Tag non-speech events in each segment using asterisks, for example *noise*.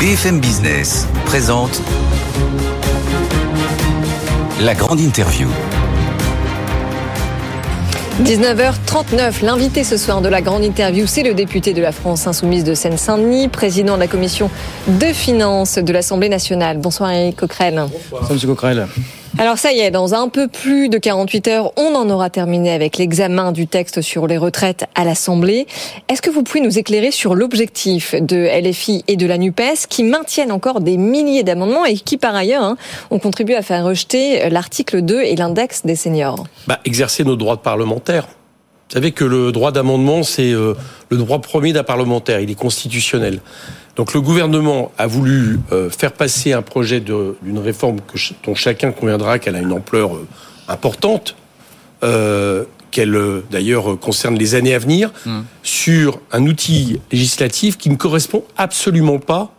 BFM Business présente la grande interview. 19h39, l'invité ce soir de la grande interview, c'est le député de la France Insoumise de Seine-Saint-Denis, président de la commission de finances de l'Assemblée nationale. Bonsoir Eric Coquerel. Bonsoir Monsieur Coquerel. Alors ça y est, dans un peu plus de 48 heures, on en aura terminé avec l'examen du texte sur les retraites à l'Assemblée. Est-ce que vous pouvez nous éclairer sur l'objectif de LFI et de la NUPES qui maintiennent encore des milliers d'amendements et qui par ailleurs hein, ont contribué à faire rejeter l'article 2 et l'index des seniors? Bah, Exercer nos droits de parlementaire. Vous savez que le droit d'amendement, c'est euh, le droit premier d'un parlementaire, il est constitutionnel. Donc le gouvernement a voulu euh, faire passer un projet d'une réforme que, dont chacun conviendra qu'elle a une ampleur euh, importante, qu'elle d'ailleurs concerne les années à venir, mmh. sur un outil législatif qui ne correspond absolument pas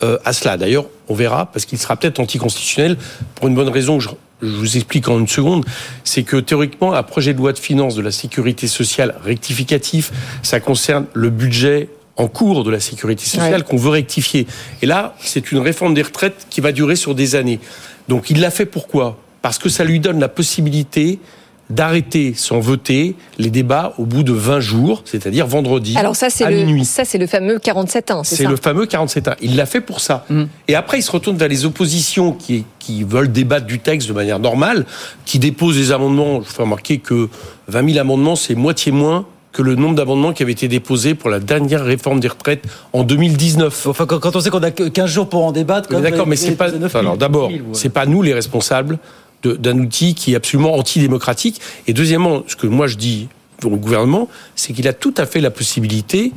à cela. D'ailleurs, on verra, parce qu'il sera peut-être anticonstitutionnel, pour une bonne raison, je, je vous explique en une seconde, c'est que théoriquement, un projet de loi de finances de la sécurité sociale rectificatif, ça concerne le budget en cours de la sécurité sociale qu'on veut rectifier. Et là, c'est une réforme des retraites qui va durer sur des années. Donc il l'a fait pourquoi? Parce que ça lui donne la possibilité d'arrêter sans voter les débats au bout de 20 jours, c'est-à-dire vendredi Alors ça, c'est le, Ça, c'est le fameux 47 ans, c'est le fameux 47 ans. Il l'a fait pour ça. Mm. Et après, il se retourne vers les oppositions qui, qui veulent débattre du texte de manière normale, qui déposent des amendements. Je vous fais remarquer que 20 000 amendements, c'est moitié moins que le nombre d'amendements qui avaient été déposés pour la dernière réforme des retraites en 2019. Enfin, quand on sait qu'on a 15 jours pour en débattre, d'accord, mais c'est pas. alors d'abord, c'est pas nous les responsables d'un outil qui est absolument antidémocratique. Et deuxièmement, ce que moi je dis au gouvernement, c'est qu'il a tout à fait la possibilité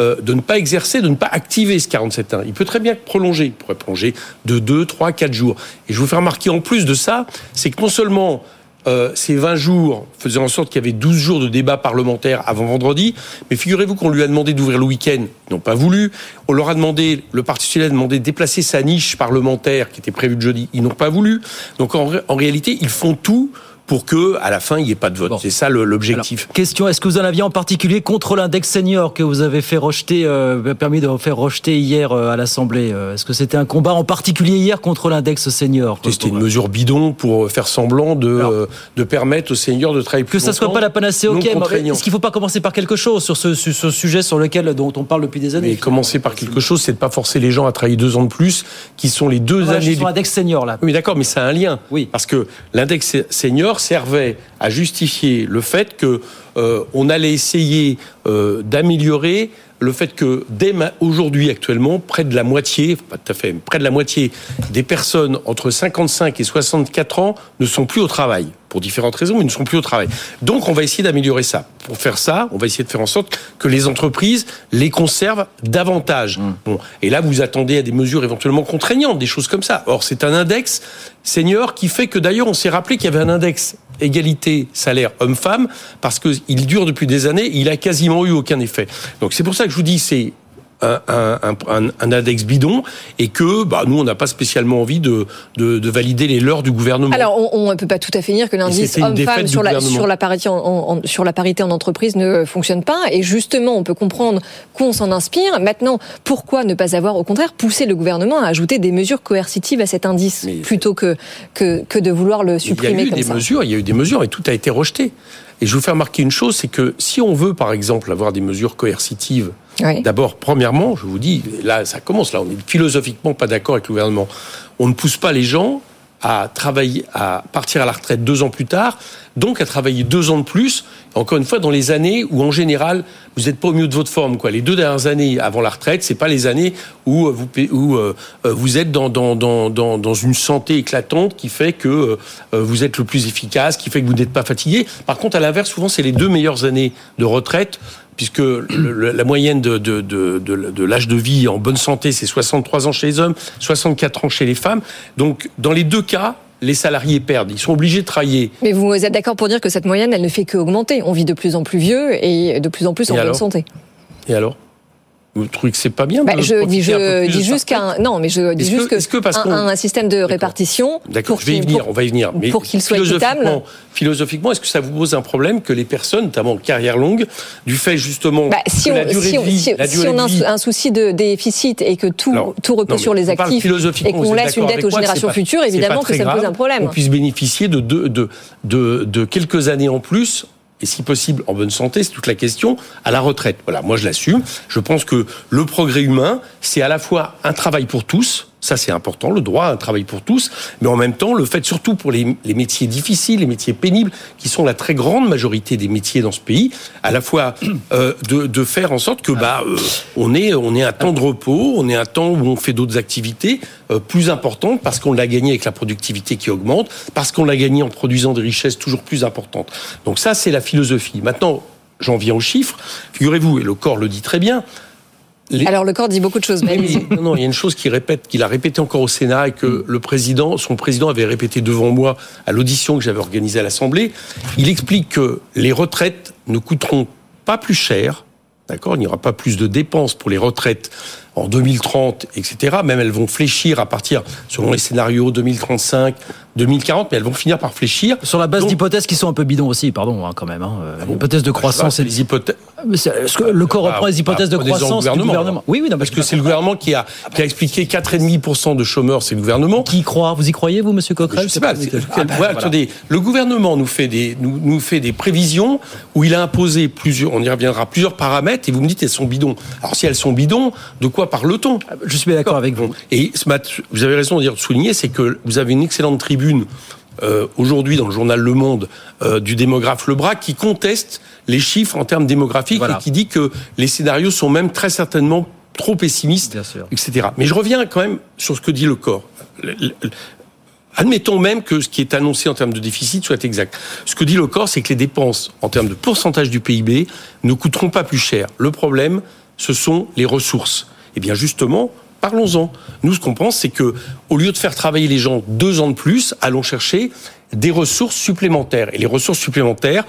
euh, de ne pas exercer, de ne pas activer ce 47.1. Il peut très bien prolonger. Il pourrait prolonger de 2, 3, 4 jours. Et je vous fais remarquer en plus de ça, c'est que non seulement euh, ces 20 jours faisaient en sorte qu'il y avait 12 jours de débat parlementaire avant vendredi. Mais figurez-vous qu'on lui a demandé d'ouvrir le week-end. Ils n'ont pas voulu. On leur a demandé, le Parti socialiste a demandé de déplacer sa niche parlementaire qui était prévue de jeudi. Ils n'ont pas voulu. Donc en réalité, ils font tout pour que à la fin il n'y ait pas de vote. C'est ça l'objectif. Question est-ce que vous en aviez en particulier contre l'index senior que vous avez fait rejeter, euh, permis de faire rejeter hier euh, à l'Assemblée euh, Est-ce que c'était un combat en particulier hier contre l'index senior C'était une mesure bidon pour faire semblant de de permettre aux seniors de travailler plus que ça soit pas la panacée. Ok, est-ce qu'il faut pas commencer par quelque chose sur ce, ce sujet sur lequel dont on parle depuis des années Mais commencer par quelque chose, c'est de pas forcer les gens à travailler deux ans de plus, qui sont les deux années. Sur l'index senior là. Oui, d'accord, mais c'est un lien. Oui. Parce que l'index senior servait à justifier le fait que euh, on allait essayer euh, d'améliorer le fait que dès aujourd'hui actuellement, près de la moitié, pas tout à fait, près de la moitié des personnes entre 55 et 64 ans ne sont plus au travail pour différentes raisons, mais ne sont plus au travail. Donc, on va essayer d'améliorer ça. Pour faire ça, on va essayer de faire en sorte que les entreprises les conservent davantage. Mmh. Bon, et là, vous attendez à des mesures éventuellement contraignantes, des choses comme ça. Or, c'est un index senior qui fait que d'ailleurs, on s'est rappelé qu'il y avait un index égalité salaire homme-femme parce qu'il dure depuis des années, il a quasiment eu aucun effet. Donc c'est pour ça que je vous dis c'est un, index bidon et que bah, nous, on n'a pas spécialement envie de, de, valider les leurs du gouvernement. Alors, on ne peut pas tout à fait dire que l'indice homme-femme sur la, sur, la parité en, sur la parité en entreprise ne fonctionne pas. Et justement, on peut comprendre qu'on s'en inspire. Maintenant, pourquoi ne pas avoir, au contraire, poussé le gouvernement à ajouter des mesures coercitives à cet indice plutôt que, que, que, de vouloir le supprimer Il y a eu des mesures, il y a eu des mesures et tout a été rejeté. Et je vous fais remarquer une chose, c'est que si on veut, par exemple, avoir des mesures coercitives, d'abord, premièrement, je vous dis, là, ça commence, là, on est philosophiquement pas d'accord avec le gouvernement. On ne pousse pas les gens à travailler, à partir à la retraite deux ans plus tard, donc à travailler deux ans de plus. Encore une fois, dans les années où en général vous n'êtes pas au mieux de votre forme. Quoi. Les deux dernières années avant la retraite, c'est pas les années où vous où euh, vous êtes dans dans, dans dans une santé éclatante qui fait que euh, vous êtes le plus efficace, qui fait que vous n'êtes pas fatigué. Par contre, à l'inverse, souvent c'est les deux meilleures années de retraite puisque la moyenne de, de, de, de l'âge de vie en bonne santé, c'est 63 ans chez les hommes, 64 ans chez les femmes. Donc, dans les deux cas, les salariés perdent. Ils sont obligés de travailler. Mais vous êtes d'accord pour dire que cette moyenne, elle ne fait qu'augmenter. On vit de plus en plus vieux et de plus en plus en bonne santé. Et alors? Vous trouvez que c'est pas bien Bah, de je dis, je juste qu'un non, mais je dis juste que- est-ce que parce un, système de répartition D'accord, je vais y venir, pour- on va y venir. Mais pour qu'il soit équitable. philosophiquement- est-ce que ça vous pose un problème que les personnes, notamment en carrière longue, du fait justement Bah, si que on, la durée si de vie, si- la si durée on a vie- un, souci de déficit et que tout, Alors, tout repose non, sur les actifs et qu'on laisse une dette aux générations pas- futures, évidemment que ça pose un problème. On puisse bénéficier de, de, de quelques années en plus et si possible en bonne santé, c'est toute la question, à la retraite. Voilà, moi je l'assume. Je pense que le progrès humain, c'est à la fois un travail pour tous, ça c'est important, le droit à un travail pour tous, mais en même temps le fait surtout pour les, métiers difficiles, les métiers pénibles, qui sont la très grande majorité des métiers dans ce pays, à la fois euh, de, de faire en sorte que bah euh, on est on est un temps de repos, on est un temps où on fait d'autres activités euh, plus importantes parce qu'on l'a gagné avec la productivité qui augmente, parce qu'on l'a gagné en produisant des richesses toujours plus importantes. Donc ça c'est la philosophie. Maintenant j'en viens aux chiffres. Figurez-vous et le corps le dit très bien. Les- Alors le corps dit beaucoup de choses, mais oui, allez-y. mais non, non, il y a une chose qu'il répète, qu'il a répété encore au Sénat et que le président, son président avait répété devant moi à l'audition que j'avais organisée à l'Assemblée. Il explique que les retraites ne coûteront pas plus cher. D'accord, il n'y aura pas plus de dépenses pour les retraites en 2030, etc. Même elles vont fléchir à partir, selon les scénarios, 2035, 2040, mais elles vont finir par fléchir. Sur la base d'hypothèses qui sont un peu bidons aussi, pardon, hein, quand même. Hein. Euh, bon Hypothèse de pas, croissance. c'est les hypothèses. Que le corps Ah, reprend les hypothèses de ah, croissance du gouvernement, gouvernement? alors. Oui, oui, non, Parce que c'est le gouvernement qui a, qui a expliqué 4,5% de chômeurs, c'est le gouvernement. Qui y croit? Vous y croyez, vous, Monsieur Coquerel Je sais pas. C'est- Ah, bah, voilà. Attendez, le gouvernement nous fait des nous, nous fait des prévisions où il a imposé plusieurs, on y reviendra, plusieurs paramètres et vous me dites elles sont bidons. Alors si elles sont bidons, de quoi parle-t-on Je suis d'accord avec vous. Et ce vous avez raison de souligner, c'est que vous avez une excellente tribune euh, aujourd'hui dans le journal Le Monde euh, du démographe Lebrac qui conteste les chiffres en termes démographiques Voilà. et qui dit que les scénarios sont même très certainement trop pessimistes Bien sûr. etc. Mais je reviens quand même sur ce que dit le corps. Le- le- le- Admettons même que ce qui est annoncé en termes de déficit soit exact. Ce que dit le corps, c'est que les dépenses en termes de pourcentage du PIB ne coûteront pas plus cher. Le problème, ce sont les ressources. Eh bien justement, parlons-en. Nous, ce qu'on pense, c'est que au lieu de faire travailler les gens deux ans de plus, allons chercher des ressources supplémentaires. Et les ressources supplémentaires,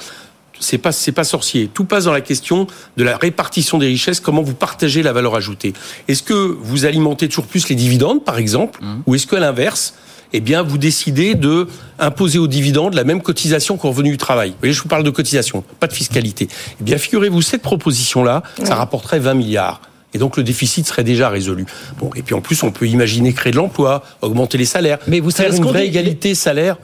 c'est pas c'est pas sorcier. Tout passe dans la question de la répartition des richesses, comment vous partagez la valeur ajoutée. Est-ce que vous alimentez toujours plus les dividendes, par exemple, ou est-ce que à l'inverse, eh bien, vous décidez de imposer aux dividendes la même cotisation qu'au revenu du travail? Vous voyez, je vous parle de cotisation, pas de fiscalité. Eh bien, figurez-vous, cette proposition-là, ça rapporterait 20 milliards. Et donc le déficit serait déjà résolu. Bon, et puis en plus, on peut imaginer créer de l'emploi, augmenter les salaires, Mais vous savez une qu'on vraie égalité salaire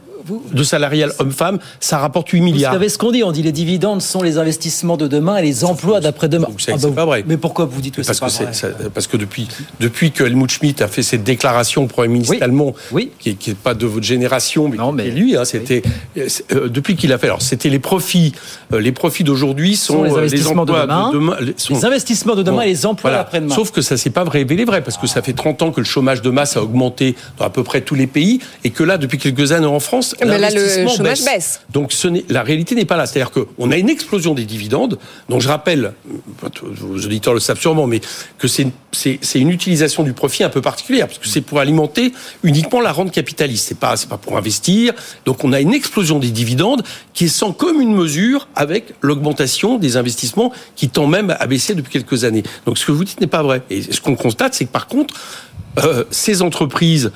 de salarial homme-femme, ça rapporte 8 milliards. Vous savez ce qu'on dit On dit les dividendes sont les investissements de demain et les emplois d'après-demain. Vous savez que c'est pas vrai. Mais pourquoi vous dites que Parce c'est que, pas c'est- vrai ça- parce que depuis, depuis que Helmut Schmidt a fait cette déclaration au Premier ministre Oui. allemand, Oui. qui n'est pas de votre génération, mais, Non, qui mais- est lui, hein, c'était euh, depuis qu'il a fait. Alors, c'était les profits. euh, les profits d'aujourd'hui sont, Sont les euh, investissements de emplois demain. les- sont- Les investissements de demain Bon, et les emplois voilà. d'après-demain. Sauf que ça s'est pas révélé vrai, parce que ça fait 30 ans que le chômage de masse a augmenté dans à peu près tous les pays, et que là, depuis quelques années en France, Mais là, le chômage baisse. Donc ce la réalité n'est pas là. C'est-à-dire qu'on a une explosion des dividendes, dont je rappelle, vos auditeurs le savent sûrement, mais que c'est une, utilisation du profit un peu particulière, parce que c'est pour alimenter uniquement la rente capitaliste. C'est pas, c'est pas pour investir. Donc on a une explosion des dividendes qui est sans commune mesure avec l'augmentation des investissements qui tend même à baisser depuis quelques années. Donc ce que vous dites n'est pas vrai. Et ce qu'on constate, c'est que par contre, euh, ces entreprises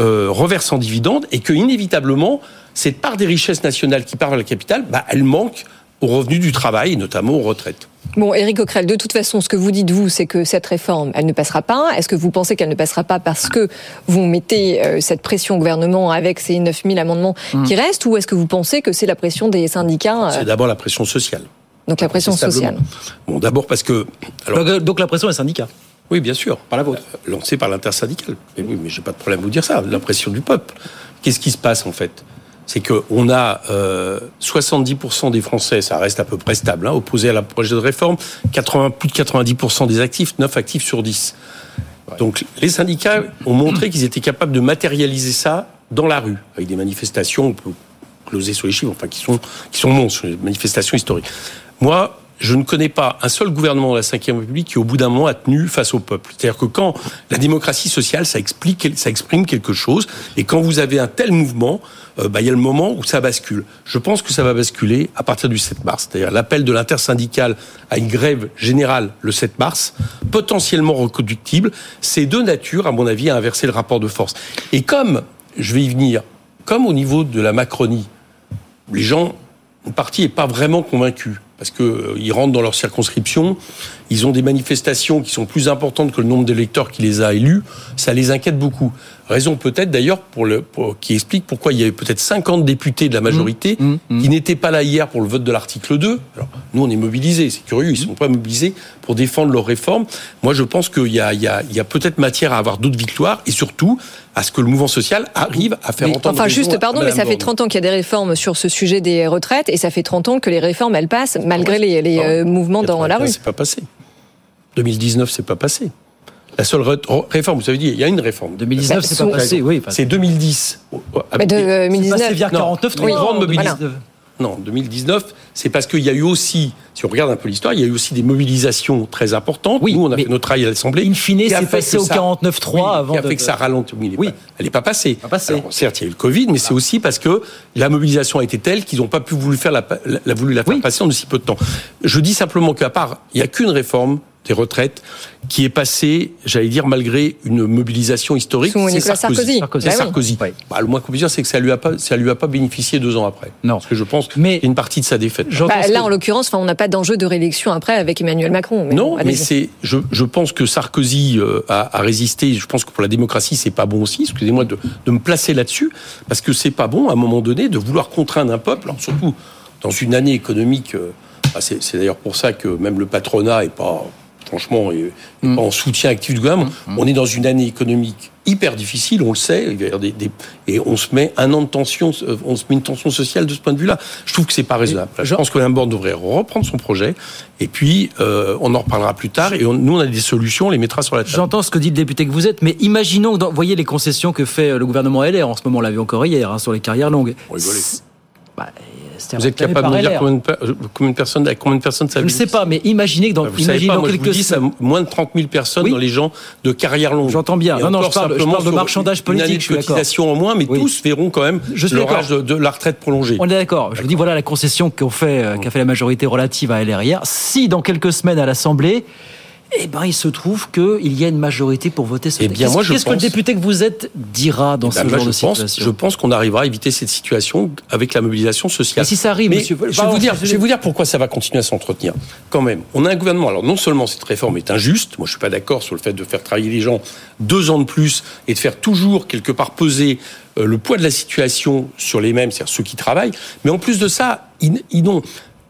euh, reversent en dividendes et que inévitablement cette part des richesses nationales qui part vers la capitale, bah, elle manque aux revenus du travail et notamment aux retraites. Bon, Éric Coquerel, de toute façon, ce que vous dites, vous, c'est que cette réforme, elle ne passera pas. Est-ce que vous pensez qu'elle ne passera pas parce que vous mettez euh, cette pression au gouvernement avec ces 9000 amendements qui restent ou est-ce que vous pensez que c'est la pression des syndicats, euh, C'est d'abord la pression sociale. donc la pression sociale. Bon, d'abord parce que alors, Donc, euh, Donc la pression est syndicat. Oui, bien sûr, Par la vôtre. Euh, lancée par l'intersyndicale. Mais oui, mais j'ai pas de problème à vous dire ça. La pression du peuple. Qu'est-ce qui se passe en fait? C'est que on a euh, 70% des Français, ça reste à peu près stable, hein, opposés à la projet de réforme. 80, plus de 90% des actifs, 9 actifs sur 10. Donc les syndicats ont montré qu'ils étaient capables de matérialiser ça dans la rue, avec des manifestations, on peut closer sur les chiffres, enfin qui sont, qui sont monstres, les manifestations historiques. Moi, je ne connais pas un seul gouvernement de la Ve République qui, au bout d'un moment, a tenu face au peuple. C'est-à-dire que quand la démocratie sociale, ça explique, ça exprime quelque chose, et quand vous avez un tel mouvement, euh, bah, il y a le moment où ça bascule. Je pense que ça va basculer à partir du 7 mars. C'est-à-dire l'appel de l'intersyndicale à une grève générale le 7 mars, potentiellement reconductible, c'est de nature, à mon avis, à inverser le rapport de force. Et comme, je vais y venir, comme au niveau de la Macronie, les gens, une partie n'est pas vraiment convaincue parce qu'ils euh, rentrent dans leur circonscription, ils ont des manifestations qui sont plus importantes que le nombre d'électeurs qui les a élus, ça les inquiète beaucoup. Raison peut-être d'ailleurs pour le qui explique pourquoi il y avait peut-être 50 députés de la majorité mmh, mmh, mmh. qui n'étaient pas là hier pour le vote de l'article 2. Alors nous on est mobilisés, c'est curieux, ils ne sont pas mobilisés pour défendre leurs réformes. Moi je pense qu'il y a, il y a, il y a peut-être matière à avoir d'autres victoires et surtout à ce que le mouvement social arrive à faire entendre. Enfin juste pardon, mais ça fait 30 ans qu'il y a des réformes sur ce sujet des retraites et ça fait 30 ans que les réformes elles passent malgré les, les euh, mouvements dans la rue. C'est pas passé. 2019 c'est pas passé. La seule réforme, vous avez dit, il y a une réforme. 2019, c'est pas passé, oui. C'est 2010. Mais 2019. C'est vers 49, oui, grande mobilisation. Non, 2019, c'est parce qu'il y a eu aussi, si on regarde un peu l'histoire, il y a eu aussi des mobilisations très importantes. Oui, Nous, on a fait notre travail à l'Assemblée. In fine, c'est passé au 49-3 oui, avant. Qui a fait que ça ralentit. Oui. Elle n'est pas passée. Pas passée. Alors, certes, il y a eu le Covid, mais c'est aussi parce que la mobilisation a été telle qu'ils n'ont pas pu voulu faire la, la, voulu la faire oui. passer en si peu de temps. Je dis simplement qu'à part, il n'y a qu'une réforme des retraites qui est passé, j'allais dire, malgré une mobilisation historique. C'est Sarkozy. Sarkozy. Bah Sarkozy. Oui. Bah, le moins qu'on puisse dire, c'est que ça lui a pas, ça lui a pas bénéficié deux ans après. Non. Parce que je pense mais une partie de sa défaite. Bah, là, en l'occurrence, on n'a pas d'enjeu de réélection après avec Emmanuel Macron. Mais non, mais c'est, je, je, pense que Sarkozy euh, a, a, résisté. Je pense que pour la démocratie, c'est pas bon aussi. Excusez-moi de, de, me placer là-dessus, parce que c'est pas bon à un moment donné de vouloir contraindre un peuple, surtout dans une année économique. Euh, bah, c'est d'ailleurs pour ça que même le patronat est pas franchement, mm. en soutien actif du gouvernement. Mm. On est dans une année économique hyper difficile, on le sait, des, des, et on se met un an de tension, euh, on se met une tension sociale de ce point de vue-là. Je trouve que c'est pas raisonnable. Je pense que Limborne devrait reprendre son projet, et puis euh, on en reparlera plus tard, et on, nous on a des solutions, on les mettra sur la table. J'entends ce que dit le député que vous êtes, mais imaginons, vous voyez les concessions que fait euh, le gouvernement LR en ce moment, on l'a vu encore hier, hein, sur les carrières longues. Bah, vous êtes capable de me dire combien de, combien de, personnes, combien de personnes ça Je ne sais pas, mais imaginez que dans, vous imaginez pas, dans moi, quelques je vous dis, ça, moins de 30 000 personnes oui. dans les gens de carrière longue. J'entends bien. Et non, non, je parle, je parle de marchandage politique. Une année de cotisation en moins, mais oui. tous verront quand même leur âge de, de, la retraite prolongée. On est d'accord. Je vous dis, voilà la concession qu'a fait, qu fait la majorité relative à LR hier. Si dans quelques semaines à l'Assemblée, eh ben, il se trouve qu'il y a une majorité pour voter ce eh bien, moi, je Qu'est-ce pense... que le député que vous êtes dira dans eh ben, ce moi, genre je de pense, situation Je pense qu'on arrivera à éviter cette situation avec la mobilisation sociale. Et si ça arrive, Mais monsieur... je, vais vous dire, je vais vous dire pourquoi ça va continuer à s'entretenir. Quand même, on a un gouvernement. Alors, non seulement cette réforme est injuste, moi je suis pas d'accord sur le fait de faire travailler les gens deux ans de plus et de faire toujours quelque part peser euh, le poids de la situation sur les mêmes, c'est-à-dire ceux qui travaillent. Mais en plus de ça, ils n'ont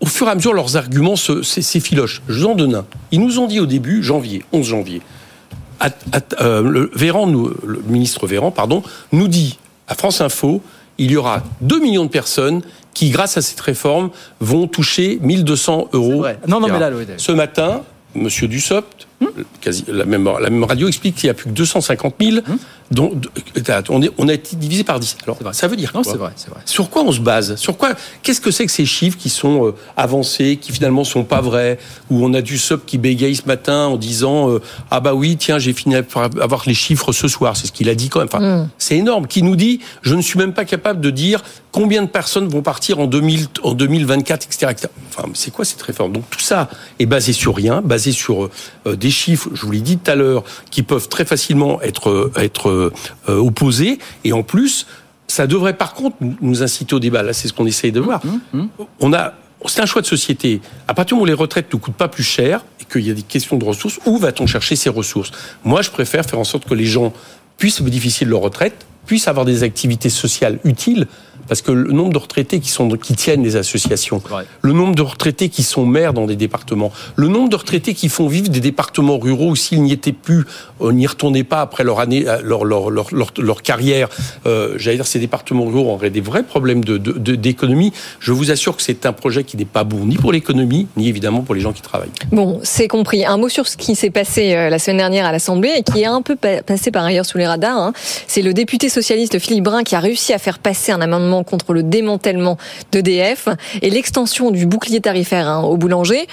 au fur et à mesure, leurs arguments s'effilochent. Je vous en donne un. Ils nous ont dit au début, janvier, 11 janvier, à, à, euh, le, Véran, nous, le ministre Véran, pardon, nous dit à France Info, il y aura 2 millions de personnes qui, grâce à cette réforme, vont toucher 1200 euros. Non, non, mais là, Ce matin, Monsieur Dussopt, hum quasi, la, même, la même radio explique qu'il n'y a plus que 250 000, hum dont on, est, on a été divisé par 10. Alors, ça veut dire non, quoi vrai, vrai. Sur quoi on se base? Sur quoi Qu'est-ce que c'est que ces chiffres qui sont euh, avancés, qui finalement sont pas vrais? Où on a du sub qui bégaye ce matin en disant euh, ah bah oui tiens j'ai fini par avoir les chiffres ce soir. C'est ce qu'il a dit quand même. Enfin, mm. c'est énorme. Qui nous dit je ne suis même pas capable de dire combien de personnes vont partir en, 2000, en 2024, etc. etc. Enfin, c'est quoi cette réforme? Donc tout ça est basé sur rien, basé sur euh, des chiffres. Je vous l'ai dit tout à l'heure, qui peuvent très facilement être être euh, opposés. Et en plus, ça devrait par contre nous inciter au débat. Là, c'est ce qu'on essaye de voir. Mmh, mmh. On a c'est un choix de société. À partir du moment où les retraites ne coûtent pas plus cher et qu'il y a des questions de ressources, où va-t-on chercher ces ressources? Moi, je préfère faire en sorte que les gens puissent bénéficier de leur retraite, puissent avoir des activités sociales utiles, parce que le nombre de retraités qui, sont, qui tiennent les associations, ouais. le nombre de retraités qui sont maires dans des départements, le nombre de retraités qui font vivre des départements ruraux où s'ils n'y étaient plus, on n'y retournait pas après leur année, leur, leur, leur, leur, leur carrière. Euh, J'allais dire, ces départements ruraux auraient des vrais problèmes d'économie. De, de, Je vous assure que c'est un projet qui n'est pas bon ni pour l'économie, ni évidemment pour les gens qui travaillent. Bon, c'est compris. Un mot sur ce qui s'est passé la semaine dernière à l'Assemblée et qui est un peu passé par ailleurs sous les radars. Hein. C'est le député socialiste Philippe Brun qui a réussi à faire passer un amendement contre le démantèlement d'EDF et l'extension du bouclier tarifaire hein, aux boulangers.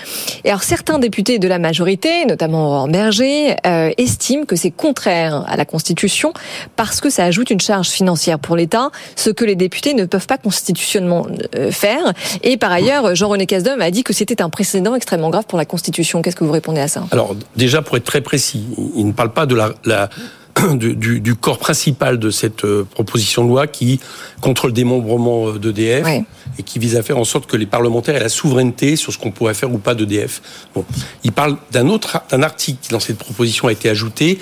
Et alors certains députés de la majorité, notamment Berger, euh, estiment que c'est contraire à la Constitution parce que ça ajoute une charge financière pour l'État, ce que les députés ne peuvent pas constitutionnellement euh, faire. Et par ailleurs, Jean-René Casdom a dit que c'était un précédent extrêmement grave pour la Constitution. Qu'est-ce que vous répondez à ça? Alors déjà, pour être très précis, il ne parle pas de la *coughs* du, du, du, corps principal de cette euh, proposition de loi qui contre le démembrement euh, d'EDF ouais. et qui vise à faire en sorte que les parlementaires aient la souveraineté sur ce qu'on pourrait faire ou pas d'EDF. Bon, il parle d'un autre un article qui dans cette proposition a été ajouté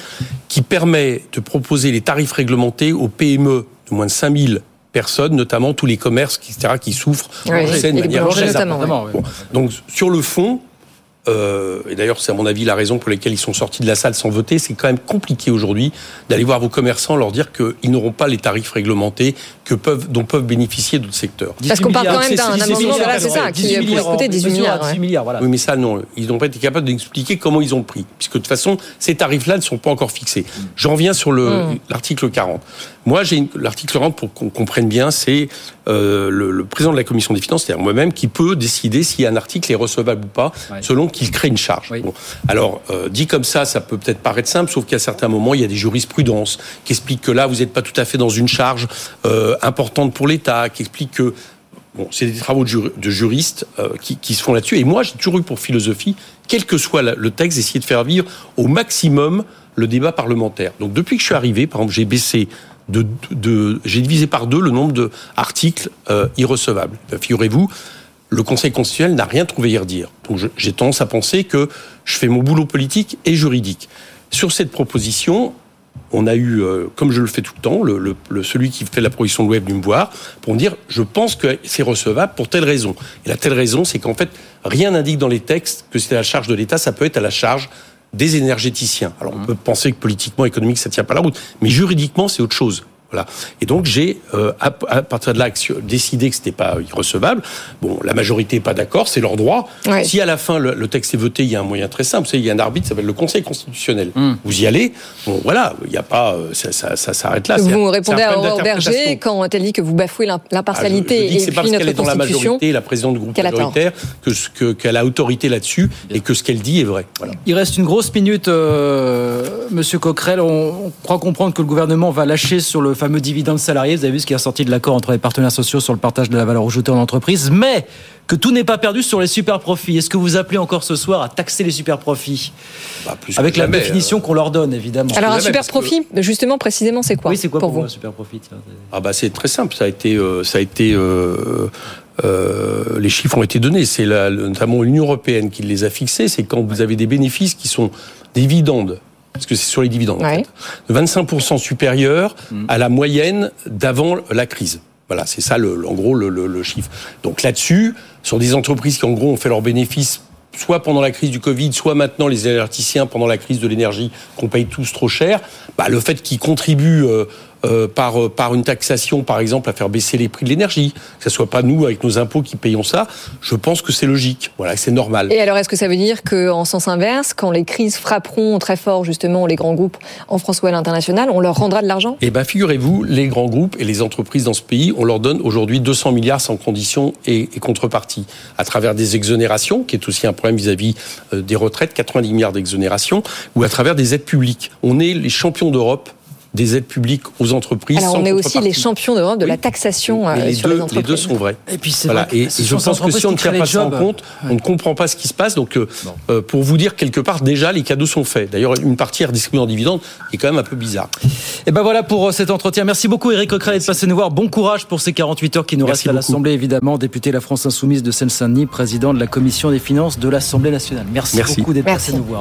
qui permet de proposer les tarifs réglementés aux PME de moins de 5000 personnes, notamment tous les commerces, etc., qui souffrent ouais, de manière notamment, bon. Donc sur le fond, euh, et d'ailleurs, c'est à mon avis la raison pour laquelle ils sont sortis de la salle sans voter. C'est quand même compliqué aujourd'hui d'aller voir vos commerçants, leur dire qu'ils n'auront pas les tarifs réglementés que peuvent, dont peuvent bénéficier d'autres secteurs. Parce qu'on parle quand même d'un amendement, voilà, c'est ça, qui pourrait coûter 18 milliards. 18 milliards voilà. Oui, mais ça, non. Ils n'ont pas été capables d'expliquer comment ils ont pris. Puisque de toute façon, ces tarifs-là ne sont pas encore fixés. J'en reviens sur l'article mmh. 40. Moi, j'ai l'article 40, pour qu'on comprenne bien, c'est euh, le, le, président de la commission des finances, c'est-à-dire moi-même, qui peut décider si un article est recevable ou pas, ouais. selon qu'il crée une charge. Oui. Bon. Alors, euh, dit comme ça, ça peut peut-être paraître simple, sauf qu'à certains moments, il y a des jurisprudences qui expliquent que là, vous n'êtes pas tout à fait dans une charge euh, importante pour l'État, qui expliquent que Bon, c'est des travaux de, jur de juristes euh, qui, qui, se font là-dessus. Et moi, j'ai toujours eu pour philosophie, quel que soit le texte, essayer de faire vivre au maximum le débat parlementaire. Donc, depuis que je suis arrivé, par exemple, j'ai baissé de, de, de j'ai divisé par deux le nombre d'articles euh, irrecevables. Figurez-vous, le Conseil constitutionnel n'a rien trouvé à redire. Donc j'ai tendance à penser que je fais mon boulot politique et juridique. Sur cette proposition, on a eu, euh, comme je le fais tout le temps, le, le, le, celui qui fait la proposition de loi est venu me voir pour me dire je pense que c'est recevable pour telle raison. Et la telle raison, c'est qu'en fait, rien n'indique dans les textes que c'est à la charge de l'État, ça peut être à la charge des énergéticiens. Alors on peut penser que politiquement, économique, ça tient pas la route, mais juridiquement, c'est autre chose. Voilà. Et donc j'ai euh, à, à, partir de là décidé que c'était pas irrecevable. Bon, la majorité n'est pas d'accord, c'est leur droit. Ouais. Si à la fin le, le, texte est voté, il y a un moyen très simple. Vous savez, il y a un arbitre, ça s'appelle le Conseil constitutionnel. Mm. Vous y allez. Bon, voilà, il n'y a pas, ça, ça, ça s'arrête là. Vous répondez à Aurore Berger quand elle dit que vous bafouez l'impartialité ah, et c'est parce qu'elle est dans la majorité, la présidente du groupe majoritaire, que ce que qu'elle a autorité là-dessus et que ce qu'elle dit est vrai. Voilà. Il reste une grosse minute, euh, Monsieur Coquerel. On, on croit comprendre que le gouvernement va lâcher sur le fameux dividende salarié. Vous avez vu ce qui est sorti de l'accord entre les partenaires sociaux sur le partage de la valeur ajoutée en entreprise, mais que tout n'est pas perdu sur les super profits. Est-ce que vous appelez encore ce soir à taxer les super profits bah, Avec la jamais, définition euh... qu'on leur donne, évidemment. Alors un super profit, que... justement, précisément, c'est quoi Oui, c'est quoi pour, pour vous un super profit Ah bah c'est très simple. Ça a été, euh, ça a été. Euh... Euh, les chiffres ont été donnés. C'est notamment l'Union européenne qui les a fixés. C'est quand vous avez des bénéfices qui sont des dividendes parce que c'est sur les dividendes, ouais. en fait, 25% supérieur à la moyenne d'avant la crise. Voilà, c'est ça, le, en gros, le, le, le chiffre. Donc là-dessus, sur des entreprises qui, en gros, ont fait leurs bénéfices soit pendant la crise du Covid, soit maintenant les énergéticiens pendant la crise de l'énergie qu'on paye tous trop cher, bah, le fait qu'ils contribuent euh, euh, par, par une taxation, par exemple, à faire baisser les prix de l'énergie, que ce soit pas nous, avec nos impôts, qui payons ça, je pense que c'est logique. Voilà, c'est normal. Et alors, est-ce que ça veut dire qu'en sens inverse, quand les crises frapperont très fort, justement, les grands groupes en France ou à l'international, on leur rendra de l'argent? Eh bien, figurez-vous, les grands groupes et les entreprises dans ce pays, on leur donne aujourd'hui 200 milliards sans conditions et, et contrepartie, à travers des exonérations, qui est aussi un problème vis-à-vis -vis des retraites, 90 milliards d'exonérations, ou à travers des aides publiques. On est les champions d'Europe des aides publiques aux entreprises. Alors on est aussi les champions d'Europe de oui. la taxation Mais les sur deux, les entreprises. Les deux sont vrais. Et puis c'est voilà. vrai, et, et je pense que si on ne tient pas ça en compte, ouais. on ne comprend pas ce qui se passe. Donc euh, euh, pour vous dire quelque part, déjà les cadeaux sont faits. D'ailleurs une partie est redistribuée en dividendes, qui est quand même un peu bizarre. Et ben voilà pour cet entretien. Merci beaucoup Eric Coquerel d'être passé nous voir. Bon courage pour ces 48 heures qui nous Merci restent à l'Assemblée évidemment. Député de la France Insoumise de Seine-Saint-Denis, président de la Commission des finances de l'Assemblée nationale. Merci, Merci. beaucoup d'être passé nous voir.